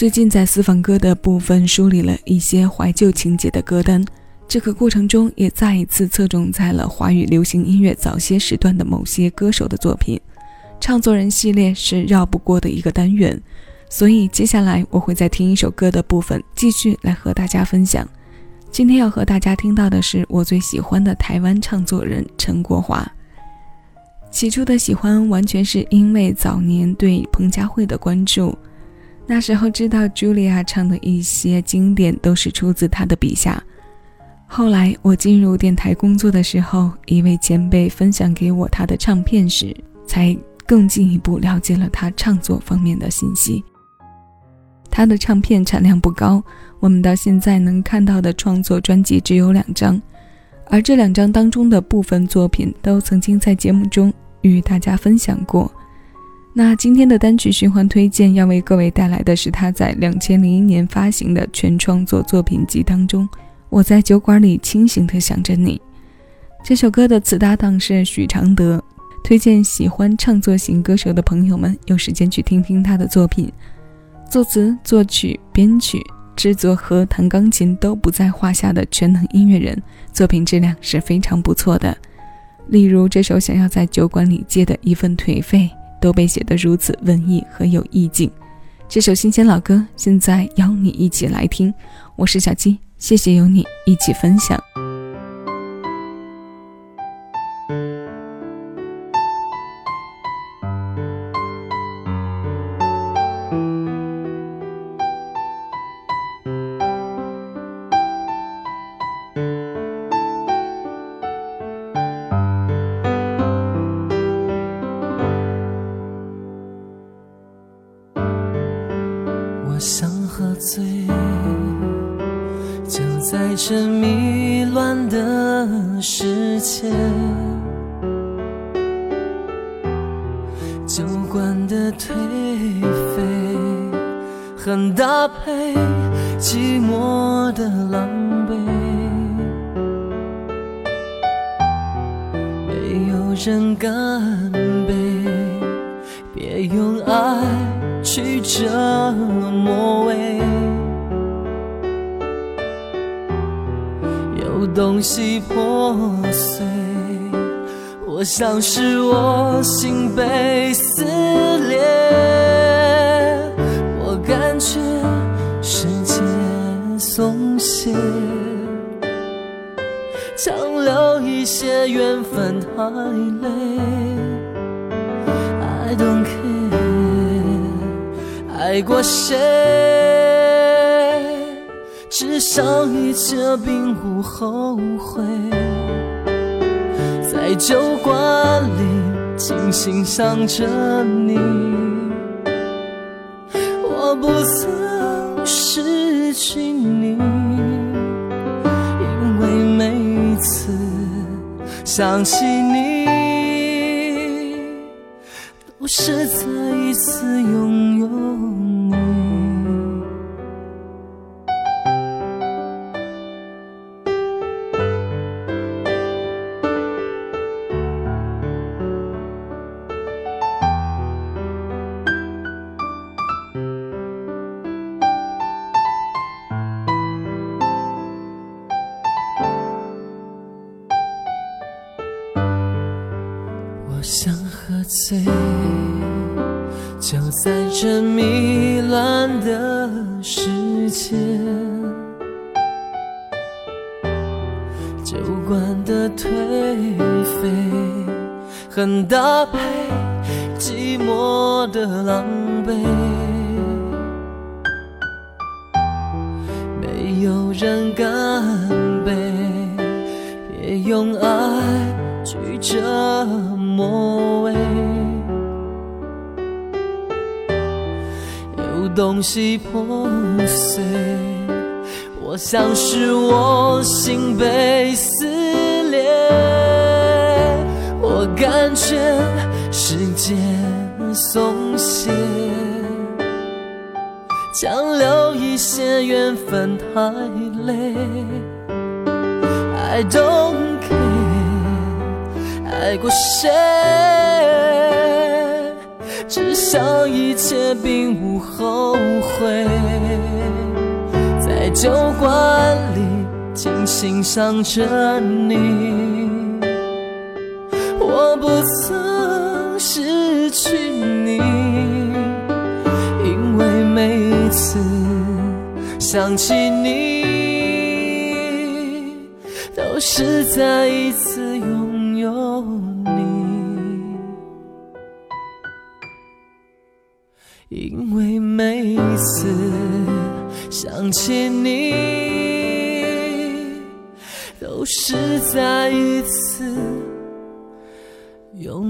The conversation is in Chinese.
最近在私房歌的部分梳理了一些怀旧情节的歌单，这个过程中也再一次侧重在了华语流行音乐早些时段的某些歌手的作品。唱作人系列是绕不过的一个单元，所以接下来我会在听一首歌的部分继续来和大家分享。今天要和大家听到的是我最喜欢的台湾唱作人陈国华。起初的喜欢完全是因为早年对彭佳慧的关注。那时候知道茱莉亚唱的一些经典都是出自她的笔下。后来我进入电台工作的时候，一位前辈分享给我他的唱片时，才更进一步了解了他创作方面的信息。他的唱片产量不高，我们到现在能看到的创作专辑只有两张，而这两张当中的部分作品都曾经在节目中与大家分享过。那今天的单曲循环推荐要为各位带来的是他在两千零一年发行的全创作作品集当中，《我在酒馆里清醒地想着你》这首歌的词搭档是许常德，推荐喜欢唱作型歌手的朋友们有时间去听听他的作品，作词、作曲、编曲、制作和弹钢琴都不在话下的全能音乐人，作品质量是非常不错的。例如这首《想要在酒馆里借的一份颓废》。都被写得如此文艺和有意境，这首新鲜老歌现在邀你一起来听。我是小鸡，谢谢有你一起分享。想喝醉，就在这迷乱的世界。酒馆的颓废，很搭配寂寞的狼狈。没有人敢爱。去折磨味，有东西破碎，我像是我心被撕裂。我感觉世界松懈，强留一些缘分太累。I don't care。爱过谁？至少一切并不后悔。在酒馆里静心想着你，我不曾失去你，因为每次想起你。不是再一次拥有。我想喝醉，就在这迷乱的世界。酒馆的颓废，很搭配寂寞的狼狈。没有人干杯，别用爱。去折磨味，有东西破碎，我想是我心被撕裂，我感觉时间松懈，强留一些缘分太累，I don't。爱过谁？至少一切并无后悔。在酒馆里静欣赏着你。我不曾失去你，因为每一次想起你，都是再一次拥有你，因为每一次想起你，都是再一次。拥